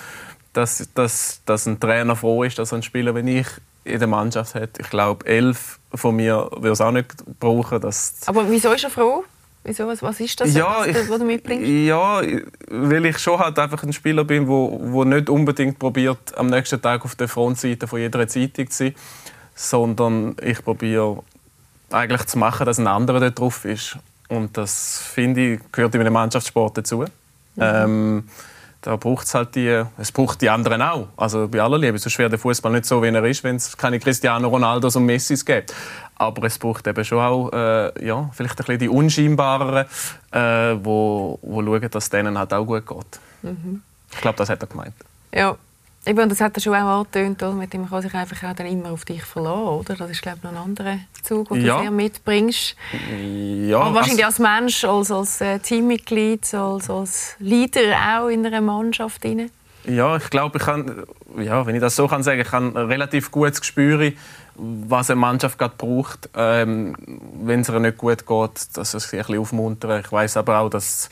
dass, dass, dass ein Trainer froh ist, dass ein Spieler wie ich in der Mannschaft hat. Ich glaube, elf von mir würde es auch nicht brauchen. Dass Aber wieso ist er froh? Wieso? Was ist das, ja, was, was du mitbringst? Ja, weil ich schon halt einfach ein Spieler bin, wo, wo nicht unbedingt probiert, am nächsten Tag auf der Frontseite von jeder Zeitung zu sein, sondern ich probiere eigentlich zu machen, dass ein anderer dort drauf ist. Und das, finde ich, gehört in einem Mannschaftssport dazu. Mhm. Ähm, da braucht es halt die, es braucht die anderen auch. Also bei aller Liebe, so schwer der Fußball nicht so, wie er ist, wenn es keine Cristiano Ronaldos und Messis gibt. Aber es braucht eben schon auch, äh, ja, vielleicht ein bisschen die unscheinbareren, äh, wo, wo schauen, dass es denen halt auch gut geht. Mhm. Ich glaube, das hat er gemeint. Ja, Eben, das hat er schon auch angetönt, oder? mit dem kann sich einfach auch dann immer auf dich verlassen, oder? Das ist, glaube ich, noch ein anderer Zug, den ja. du mitbringst. Ja. Aber wahrscheinlich als Mensch, als, als äh, Teammitglied, als, als Leader auch in einer Mannschaft. Rein. Ja, ich glaube, ich kann, ja, wenn ich das so kann sagen, ich habe ein relativ gutes Gespür, was eine Mannschaft gerade braucht, ähm, wenn es ihr nicht gut geht, dass es sich ein bisschen aufmuntern. Ich weiß aber auch, dass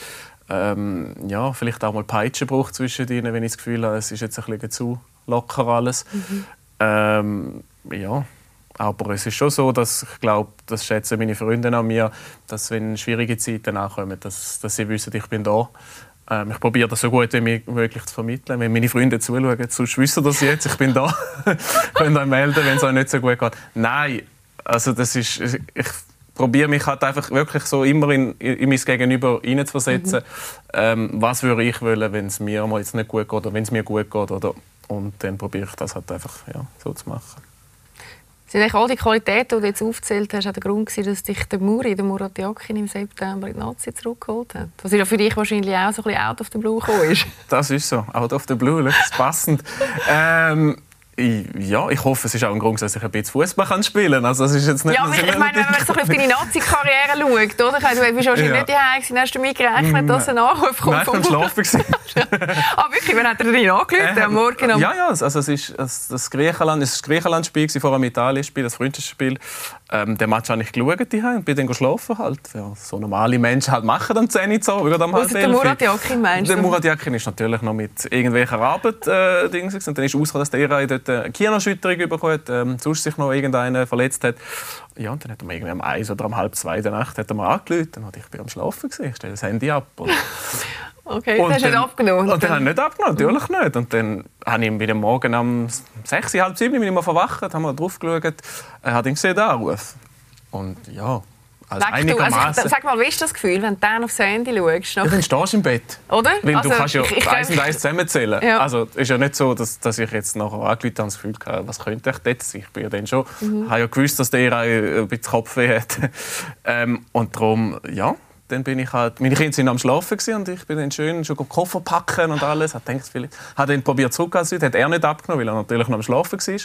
ähm, ja, vielleicht auch mal Peitsche braucht zwischen ihnen, wenn ich das Gefühl habe, es ist jetzt ein bisschen zu locker alles. Mhm. Ähm, ja, aber es ist schon so, dass ich glaube, das schätzen meine Freunde an mir, dass wenn schwierige Zeiten nachkommen, dass, dass sie wissen, ich bin da. Ähm, ich probiere das so gut wie möglich zu vermitteln. Wenn meine Freunde zuschauen, sonst wissen das jetzt, ich bin da. Könnt euch melden, wenn es euch nicht so gut geht. Nein, also das ist, ich probiere mich halt einfach wirklich so immer in, in mein Gegenüber hineinzuversetzen. Mhm. Ähm, was würde ich wollen, wenn es mir mal jetzt nicht gut geht oder wenn es mir gut geht oder und dann probiere ich das halt einfach ja, so zu machen. Sind eigentlich all die Qualitäten, die du jetzt aufgezählt hast, auch der Grund gewesen, dass dich der Muri, der Murat Yakin im September in die Nazi zurückgeholt hat? Was ja für dich wahrscheinlich auch so ein bisschen out of the blue gekommen ist. Das ist so, out of the blue, das ist passend. ähm, ja, ich hoffe, es ist auch ein Grund, dass ich ein bisschen Fußball spielen kann. Also, das ist jetzt nicht ja, ich, meine, wenn man so auf deine Nazi-Karriere schaut, oder? Du bist wahrscheinlich ja. nicht daheim gewesen, hast du mitgerechnet, dass ein Anruf kommt? Nein, ich war schlafen. Ah, wirklich? Hat er dich angerufen? Am Morgen? Am ja, ja, also es ist das, Griechenland, es war das Griechenland-Spiel vor dem Italien-Spiel, das Freundschaftsspiel. Ähm, den Match habe ich geschaut und bin dann geschlafen halt. Ja, so normale Menschen halt machen dann 10 Uhr so, oder am halb Der Murat Yakin meinst du? Der Murat Yakin ist natürlich noch mit irgendwelcher Arbeit äh, und dann ist es dass der dort eine Kienerschütterung bekommen hat, ähm, sonst sich noch irgendeiner verletzt hat. Ja, und dann hat er mir irgendwie um eins oder um halb zwei der Nacht hat er mir angerufen. Dann ich bin am Schlafen gesehen, ich stelle das Handy ab. Okay, und hast du nicht abgenommen? Und dann habe ich nicht abgenommen, natürlich nicht. Und dann habe ich ihn wieder morgen um sechs, halb sieben, bin ich mal verwacht, haben wir drauf geschaut, er hat ihn gesehen, den Anruf. Und ja, also also sag mal, wie ist das Gefühl, wenn du dann aufs Handy schaust? Ja, dann stehst du im Bett. Oder? Weil also, du kannst ja ich, ich, eins und eins zusammenzählen. Ja. Also es ist ja nicht so, dass, dass ich jetzt nachher angerufen habe, das Gefühl hatte, was könnte ich dort sein? Ich bin ja dann schon, mhm. habe ja gewusst, dass der ein bisschen Kopfweh hat. ähm, und darum, ja, dann bin ich halt, meine Kinder sind am Schlafen und ich bin dann schön schon Koffer packen und alles. Hat gedacht, vielleicht, hat dann probiert zurückzugehen, hat er nicht abgenommen, weil er natürlich noch am Schlafen war,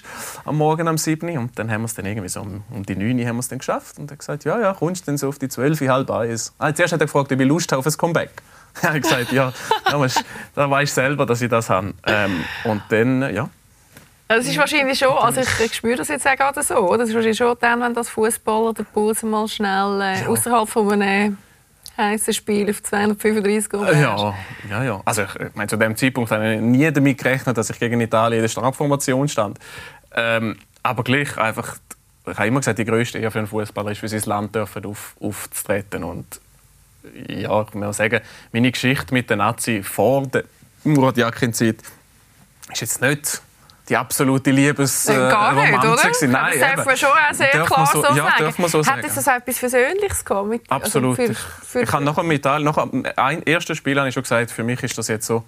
am Morgen um 7 und dann haben wir es dann irgendwie so um, um die 9 haben wir es dann geschafft und er hat gesagt, ja, ja, kommst du dann so auf die 12, halb eins. Ah, zuerst hat er gefragt, ob ich Lust habe auf ein Comeback. Er hat gesagt, ja, da weißt du selber, dass ich das habe. Ähm, und dann, ja, das ist wahrscheinlich schon, also ich, ich spüre das jetzt auch gerade so, das ist wahrscheinlich schon dann, wenn das Fußballer der Puls mal schnell äh, ja. außerhalb von einem heißes Spiel auf 235 Uhr Ja, ja, ja. Also ich meine, zu dem Zeitpunkt habe ich nie damit gerechnet, dass ich gegen Italien in der Startformation stand. Ähm, aber gleich einfach, ich habe immer gesagt, die größte Ehre für einen Fußballer ist, für sein Land dürfen auf, aufzutreten. Und ja, ich muss sagen, meine Geschichte mit den Nazi vor der Murat Yakin-Zeit ist jetzt nicht die absolute Liebes äh, Gar nicht, oder? Nein, das darf man schon auch sehr darf klar so, so ja, sagen. Darf man so Hat es also etwas Versöhnliches gehabt? Mit, Absolut. Also für, für, ich habe nachher mit nach ein erstes Spiel habe ich schon gesagt, für mich ist das jetzt so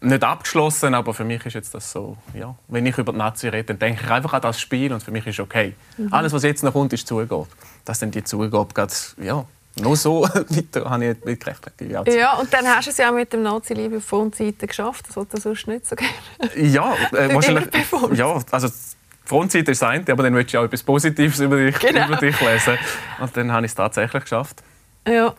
nicht abgeschlossen, aber für mich ist jetzt das so, ja, wenn ich über die Nazi rede, dann denke ich einfach an das Spiel und für mich ist okay. Mhm. Alles, was jetzt noch kommt, ist Zugabe. Dass dann die Zugabe gerade, ja, nur so weiter habe ich nicht gerechnet. Ja, und dann hast du es ja auch mit dem Nazi-Liebe von Seite geschafft. Das wollte sonst nicht so gerne. Ja, äh, wahrscheinlich. Ja, also Frontseite ist ein, aber dann möchte ich auch etwas Positives über dich, genau. über dich lesen. Und dann habe ich es tatsächlich geschafft. Ja.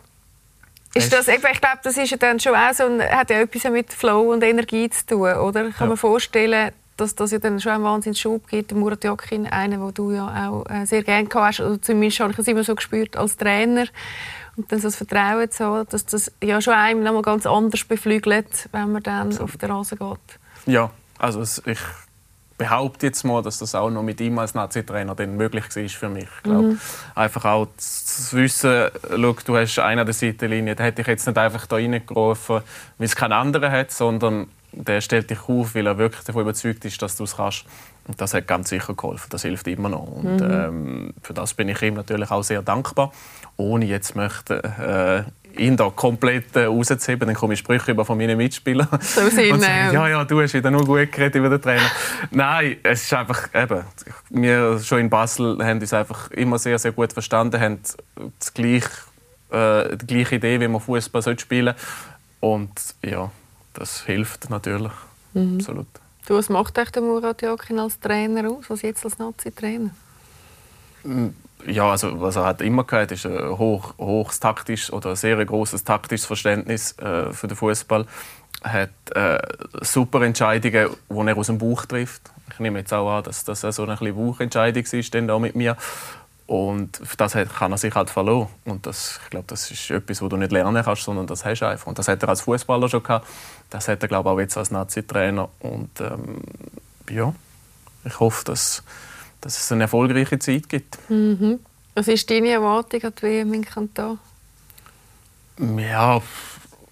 Ist das, ich glaube, das ist ja dann schon auch so, hat ja etwas mit Flow und Energie zu tun, oder? Kann ja. mir vorstellen, dass das ja dann schon einen wahnsinnigen Schub gibt. Murat Yakin, einer, den du ja auch äh, sehr gerne hast, oder zumindest habe ich es immer so gespürt als Trainer. Und dann so das Vertrauen zu haben, dass das ja schon einem noch mal ganz anders beflügelt, wenn man dann auf der Rasen geht. Ja, also ich behaupte jetzt mal, dass das auch noch mit ihm als Nazi-Trainer möglich war für mich. Ich glaube, mhm. einfach auch zu wissen, schau, du hast einen an der Seitenlinie, den hätte ich jetzt nicht einfach da reingerufen, weil es keinen anderen hat, sondern der stellt dich auf, weil er wirklich davon überzeugt ist, dass du es kannst. Und das hat ganz sicher geholfen. Das hilft immer noch. Und mhm. ähm, für das bin ich ihm natürlich auch sehr dankbar. Ohne jetzt möchte äh, ihn da komplett äh, rauszuheben, dann komme ich Sprüche über von meinen Mitspielern. So sind, und sagen, ja, ja, du hast wieder nur gut geredet über den Trainer. Nein, es ist einfach eben, wir schon in Basel haben uns einfach immer sehr, sehr gut verstanden, haben das gleiche, äh, die gleiche Idee, wie man Fußball spielen Und ja, das hilft natürlich. Mhm. Absolut. Du, was macht euch der Murat Yakin als Trainer aus, was jetzt als Nazi-Trainer? Mm, ja, also was er hat immer gehabt, ist ein hoch, hohes taktisches oder ein sehr großes taktisches Verständnis äh, für den Fußball. Er hat äh, super Entscheidungen, die er aus dem Buch trifft. Ich nehme jetzt auch an, dass das so eine Buchentscheidung ist, dann mit mir. Und für das kann er sich halt verloren. Und das, ich glaube, das ist etwas, was du nicht lernen kannst, sondern das hast du einfach. Und das hat er als Fußballer schon gehabt. Das hat er, glaube ich, auch jetzt als Nazi-Trainer. Und ähm, ja, ich hoffe, dass, dass es eine erfolgreiche Zeit gibt. Mhm. Was ist deine Erwartung an die WM in Kanton? Ja,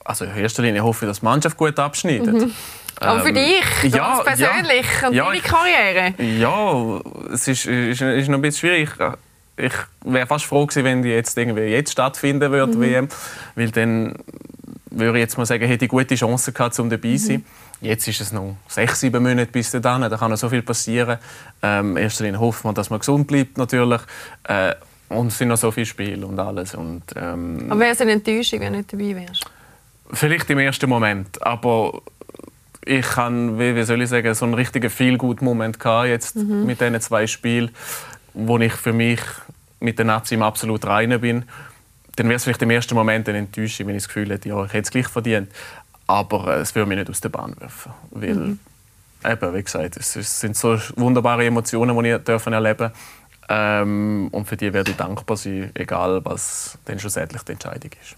also in erster Linie hoffe ich, dass die Mannschaft gut abschneidet. Mhm. Aber für ähm, dich, ja, persönlich ja, und ja, deine Karriere? Ja, es ist, ist, ist noch ein bisschen schwierig ich wäre fast froh gewesen, wenn die jetzt irgendwie jetzt stattfinden würde, mhm. WM, weil dann würde ich jetzt mal sagen, hätte ich gute Chancen gehabt, um dabei zu sein. Mhm. Jetzt ist es noch sechs, sieben Monate bis dahin, da kann noch so viel passieren. Ähm, erster Linie hoffen wir, dass man gesund bleibt natürlich. Äh, und es sind noch so viele Spiele und alles. Und, ähm, aber wäre es eine Enttäuschung, wenn du nicht dabei wärst? Vielleicht im ersten Moment, aber ich habe, wie, wie soll ich sagen, so einen richtigen Feel-Good-Moment jetzt mhm. mit diesen zwei Spielen, wo ich für mich mit den Nazi im absolut reinen bin, dann wäre es vielleicht im ersten Moment eine Enttäuschung, wenn ich das Gefühl hätte, ja, ich hätte es gleich verdient. Aber äh, es würde mich nicht aus der Bahn werfen. Weil, mhm. eben, wie gesagt, es sind so wunderbare Emotionen, die ich dürfen erleben ähm, Und für die werde ich dankbar sein, egal was dann schlussendlich die Entscheidung ist.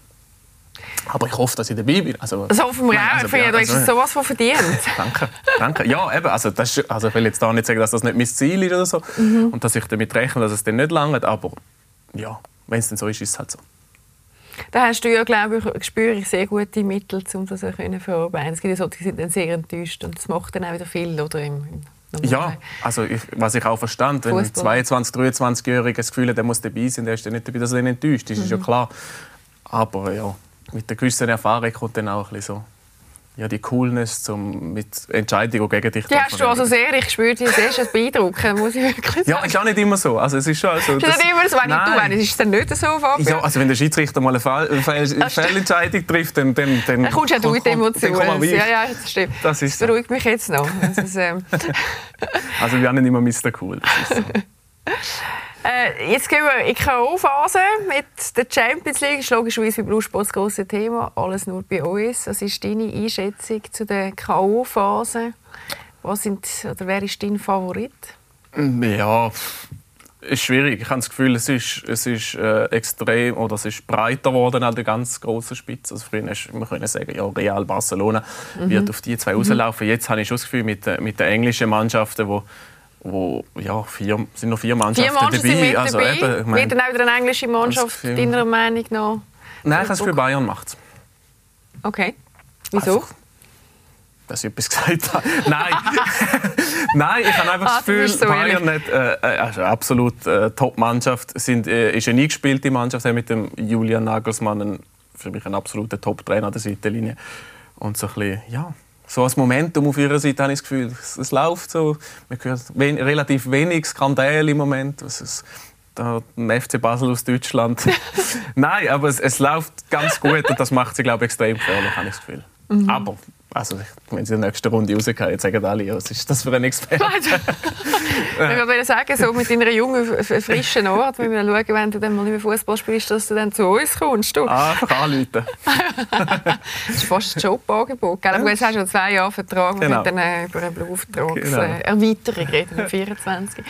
Aber ich hoffe, dass ich dabei bin. Also, das hoffen wir auch. Also, finde, du hast sowas von verdient. danke, danke. Ja, eben, also, das ist, also ich will jetzt da nicht sagen, dass das nicht mein Ziel ist oder so. Mhm. Und dass ich damit rechne, dass es dann nicht langt. Aber ja, wenn es dann so ist, ist es halt so. Da hast du ja, glaube ich, spüre ich sehr gute Mittel, um das zu verarbeiten. Es gibt ja solche, die sind dann sehr enttäuscht und das macht dann auch wieder viel, oder? Im, im ja, also ich, was ich auch verstand, wenn ein 22-, 23-Jähriger das Gefühl hat, der muss dabei sein, der ist dann nicht dabei, dass er dann enttäuscht ist, mhm. ist ja mhm. klar. Aber ja, mit der gewissen Erfahrung kommt dann auch ein bisschen so ja, die Coolness zum mit Entscheidungen gegen dich Die hast du also sehr, ich spüre dich sehr schon beeindrucken, muss ich wirklich sagen. Ja, ist auch nicht immer so. Also es ist schon so. Das, ist nicht immer so, wenn nein. du, wenn es ist dann nicht so, Fabio. Ja, also wenn der Schiedsrichter mal eine Fehlentscheidung trifft, dann dann dann, dann kommst ja du mit Emotionen. Ja, ja, das stimmt. Das, ist das beruhigt mich jetzt noch. Also, ähm. also wir haben nicht immer Mr. Cool. Ist. Äh, jetzt gehen wir in die K.O.-Phase mit der Champions League. Das ist logischerweise bei Blue Sports das grosse Thema. Alles nur bei uns. Was ist deine Einschätzung zu der K.O.-Phase? wer ist dein Favorit? Ja, ist schwierig. Ich habe das Gefühl, es ist, es ist äh, extrem oder es ist breiter geworden an der ganz großen Spitze. Also früher hast, wir können sagen, ja, Real Barcelona mhm. wird auf die zwei mhm. rauslaufen. Jetzt habe ich schon das Gefühl mit, mit den englischen Mannschaften, die wo ja, vier, sind noch vier Mannschaften, vier Mannschaften dabei. Sind also, dabei. Eben, ich mein, Wird dann auch wieder eine englische Mannschaft deiner Meinung nach? Nein, ich habe für Bayern macht Okay. Wieso? Einfach, dass ich etwas gesagt habe. Nein, Nein, ich habe einfach Ah, das du Gefühl, so Bayern nicht, äh, äh, also absolut äh, Top-Mannschaft, sind, äh, ist eine eingespielte Mannschaft, haben mit dem Julian Nagelsmann einen, für mich ein absoluter Top-Trainer an der Seitenlinie. Und so ein bisschen, ja, so als Momentum auf ihrer Seite habe ich das Gefühl, es, es läuft so. Man hört wen, relativ wenig Skandale im Moment. Es ist, ein FC Basel aus Deutschland. Nein, aber es, es läuft ganz gut und das macht sie, glaube ich, extrem gefährlich, habe ich das Gefühl. Mhm. Aber, also, wenn sie in der nächsten Runde rausgehen, sagen alle, ja, was ist das für ein Experte? Ich würde sagen, so mit deiner jungen, frischen Art, wenn wir schauen, wenn du dann mal nicht mehr Fußball spielst, dass du dann zu uns kommst. Du. Einfach anrufen. Das ist fast ein Jobangebot. Gell? Aber jetzt hast du schon zwei Jahre Vertrag. Wir Genau. können dann äh, über eine Beauftragungserweiterung Genau. äh, reden mit 24.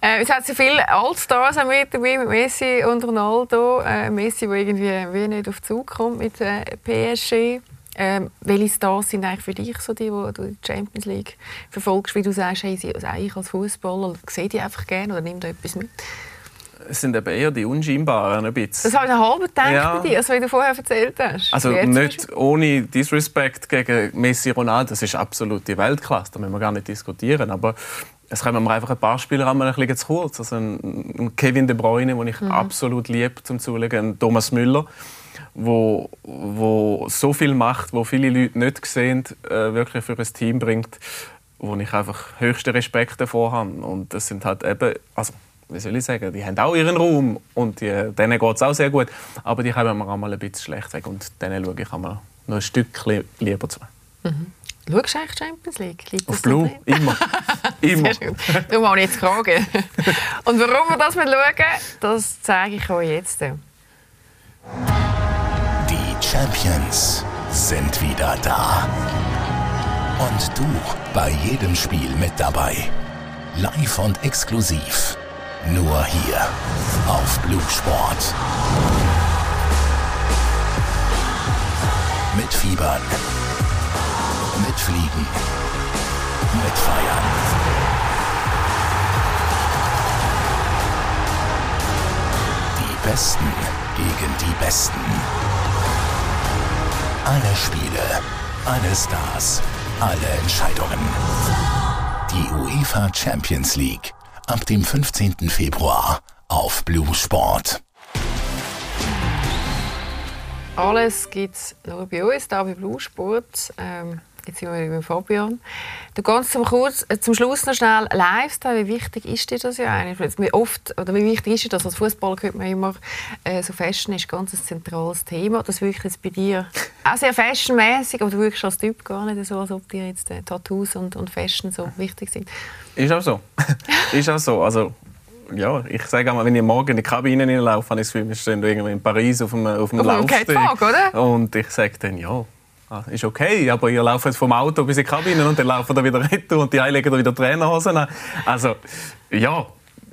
Äh, es hat so viele Allstars mit dabei, mit Messi und Ronaldo. Äh, Messi, der irgendwie wie nicht auf Zug kommt mit äh, PSG. Ähm, welche Stars sind eigentlich für dich so die, die du die Champions League verfolgst, wie du sagst, hey, sie, also ich als Fußballer sehe die einfach gerne oder nimm da etwas mit? Es sind eben eher die Unscheinbaren ein bisschen. Das habe ich einen halben gedacht Ja. bei dir, also wie du vorher erzählt hast. Also jetzt nicht ohne Disrespect gegen Messi Ronaldo, das ist absolute Weltklasse, da müssen wir gar nicht diskutieren, aber es kommen mir einfach ein paar Spieler einmal ein bisschen zu kurz. Also ein, Kevin De Bruyne, den ich absolut liebe zum Zulegen, ein Thomas Müller, wo, wo so viel macht, wo viele Leute nicht sehen, äh, wirklich für ein Team bringt, wo ich einfach höchsten Respekt davor habe. Und das sind halt eben, also wie soll ich sagen, die haben auch ihren Raum und die, denen geht es auch sehr gut, aber die kommen mir auch mal ein bisschen schlecht weg und denen schaue ich einmal noch ein Stückchen lieber zu. Schaust du eigentlich Champions League? Liegt Auf Blue, immer. immer. Darum habe ich jetzt fragen. Und warum wir das schauen, das zeige ich euch jetzt. Die Champions sind wieder da. Und du bei jedem Spiel mit dabei. Live und exklusiv. Nur hier auf Blue Sport. Mit Fiebern. Mit Fliegen. Mit Feiern. Die Besten gegen die Besten. Alle Spiele, alle Stars, alle Entscheidungen. Die UEFA Champions League ab dem 15. Februar auf Blue Sport. Alles gibt es nur bei uns, hier bei Blue Sport. Ähm, jetzt sind wir mit Fabian. Du ganz zum, kurz, äh, zum Schluss noch schnell Lifestyle. Wie wichtig ist dir das ja eigentlich? Wie oft, oder wie wichtig ist dir das? Als Fußballer hört man immer, äh, so Fashion ist ganz ein zentrales Thema. Das wirkt jetzt bei dir auch sehr fashionmäßig, aber du wirkst als Typ gar nicht so, als ob dir jetzt äh, Tattoos und, und Fashion so wichtig sind. Ist auch so. ist auch so. Also, ja, ich sage einmal, wenn ich morgen in die Kabine reinlaufe, habe ich das Gefühl, wir stehen irgendwo in Paris auf einem, auf einem Laufsteg. Catwalk, oder? Und ich sage dann, ja, ah, ist okay, aber ihr lauft jetzt vom Auto bis in die Kabine und dann laufen da wieder retour und die einen legen da wieder Trainerhosen an. Also, ja,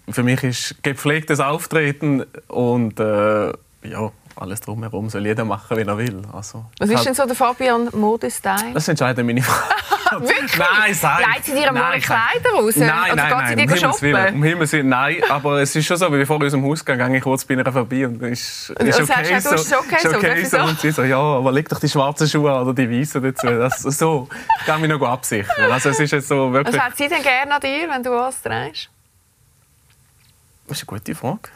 für mich ist gepflegtes Auftreten und äh, ja, alles drumherum soll jeder machen, wie er will. Also, Was ist hab- denn so der Fabian Modestyle? Das entscheiden meine Frauen. Wirklich? Nein, sag. Leiht sie dir mal Nein, Kleider raus? Nein, Oder nein, geht nein, sie um Himmels shoppen? Willen, um Himmels Willen, nein. Aber es ist schon so, wie vor unserem Hausgang gehe ich kurz bei ihr vorbei und ist, ist Und okay, sagst so. ist okay so, darf ich so? Und sie so, ja, aber leg doch die schwarzen Schuhe oder die weißen dazu. Das, so, ich kann mich noch absichern. Also es ist jetzt so Was wirklich... hat sie denn gerne an dir, wenn du was trägst? Das ist eine gute Frage.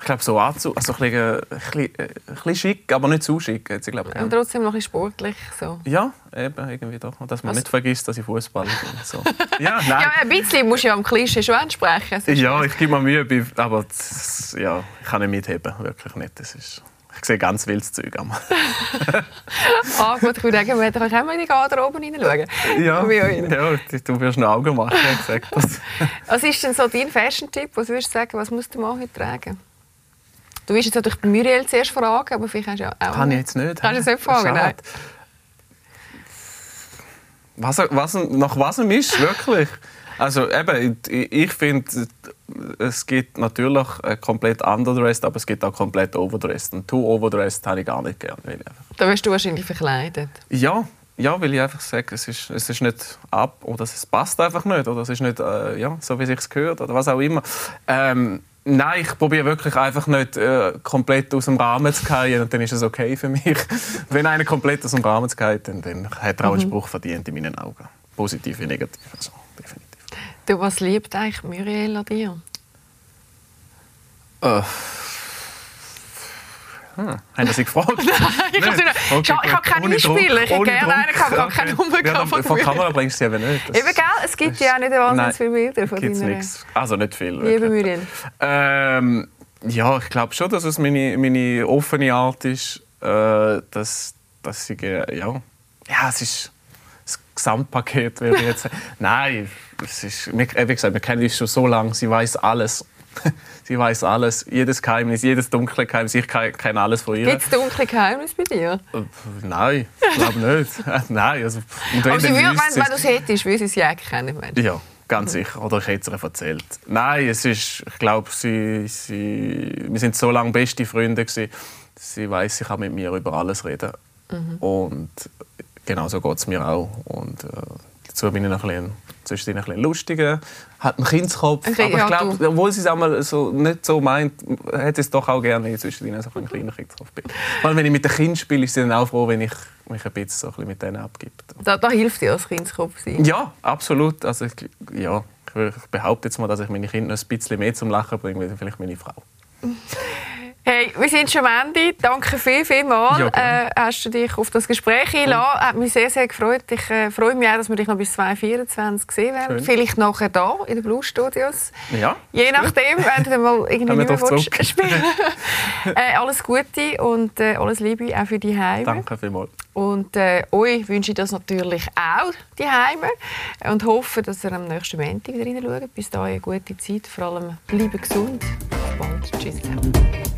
Ich glaube, so Anzug, also ein bisschen, äh, ein, bisschen, äh, ein bisschen schick, aber nicht zu schick. Hat sie, glaube ich, Und trotzdem noch ein bisschen sportlich. So. Ja, eben, irgendwie doch. Und dass man Was? nicht vergisst, dass ich Fußballer bin. So. Ja, nein. Ja, ein bisschen musst du ja am Klischee schon entsprechen. sonst- Ja, ich gebe mir Mühe, aber das, ja, ich kann nicht mitheben, wirklich nicht. Das ist, ich sehe ganz wildes Zeug. einmal. Ah, gut, ich würde sagen, wir können auch mal in die Garderobe hineinschauen. ja, ja, du wirst noch Augen machen, ich. Das. Was ist denn so dein Fashion-Tipp? Was würdest du sagen, was muss der Mann heute tragen? Du wirst jetzt natürlich den Muriel zuerst fragen, aber vielleicht hast du ja auch... Kann ich jetzt nicht. Kannst du es nicht fragen, nein. Was, was, nach was er ist, wirklich. Also eben, ich, finde, es gibt natürlich komplett underdressed, aber es gibt auch komplett overdressed. Und too overdressed habe ich gar nicht gern. Weil ich einfach Da wirst du wahrscheinlich verkleidet. Ja, ja, weil ich einfach sage, es ist, es ist nicht ab oder es passt einfach nicht oder es ist nicht äh, ja, so, wie es sich gehört oder was auch immer. Ähm, nein, ich probiere wirklich einfach nicht äh, komplett aus dem Rahmen zu fallen und dann ist es okay für mich. Wenn einer komplett aus dem Rahmen fallen, dann, dann hat er auch einen Spruch verdient in meinen Augen. Positiv wie negativ. Also, definitiv. Du, was liebt eigentlich Muriel an dir? Äh. Hm, haben Sie gefragt? Nein, ich habe Okay, ich habe Druck. Einspieler. Ich hätte gerne einen, ich habe keine Nummer Ja, von Von. Kamera bringst du sie eben nicht. Das Eben, gell? Es gibt ja auch nicht wahnsinnig viele Bilder von gibt's deiner nichts. Also nicht viel. wirklich. Muriel. Ähm, ja, ich glaube schon, dass es meine, meine offene Art ist, äh, dass, dass ich, äh, ja, ja, es ist das Gesamtpaket, würde ich jetzt sagen. Nein, es ist, wir- wie gesagt, wir kennen uns schon so lange, sie weiß alles. sie weiß alles, jedes Geheimnis, jedes dunkle Geheimnis, ich ke- kenne alles von ihr. Gibt es dunkle Geheimnisse bei dir? Äh, Nein, ich glaube nicht. Äh, Nein, also, Aber sie würde, wenn, wenn du sie hättest, würde sie sie auch kennen. meinst ja, ganz sicher. Oder ich hätte es ihr erzählt. Nein, es ist, ich glaube, sie, sie, wir sind so lange beste Freunde gewesen. Sie weiß, sie kann mit mir über alles reden. Und genau so geht es mir auch. Und äh, dazu bin ich noch ein bisschen, zwischendurch ein bisschen lustiger, hat einen Kindskopf. Okay, aber ich ja, glaube, obwohl sie es einmal so nicht so meint, hätte es doch auch gerne, wenn ich zwischendurch so ein kleiner Kindskopf bin. Weil wenn ich mit den Kindern spiele, ist sie dann auch froh, wenn ich mich ein bisschen, so ein bisschen mit denen abgebe. Da, da hilft dir als Kindskopf sein. Ja, absolut. Also ich, ja, ich behaupte jetzt mal, dass ich meine Kinder noch ein bisschen mehr zum Lachen bringe, als vielleicht meine Frau. Hey, wir sind schon am Ende. Danke viel, viel mal. Ja, äh, hast du dich auf das Gespräch eingeladen. Hat mich sehr, sehr gefreut. Ich äh, freue mich auch, dass wir dich noch bis 2024 sehen werden. Schön. Vielleicht nachher da in den Blue Studios. Ja, Je nachdem, wenn du dann mal irgendwie nicht mehr willst spielen äh, Alles Gute und äh, alles Liebe auch für die Heime. danke vielmals. Und äh, euch wünsche ich das natürlich auch, die Heime. Und hoffe, dass ihr am nächsten Montag wieder reinschaut. Bis dahin eine gute Zeit. Vor allem bleibe gesund. Bis bald. Tschüss. zusammen.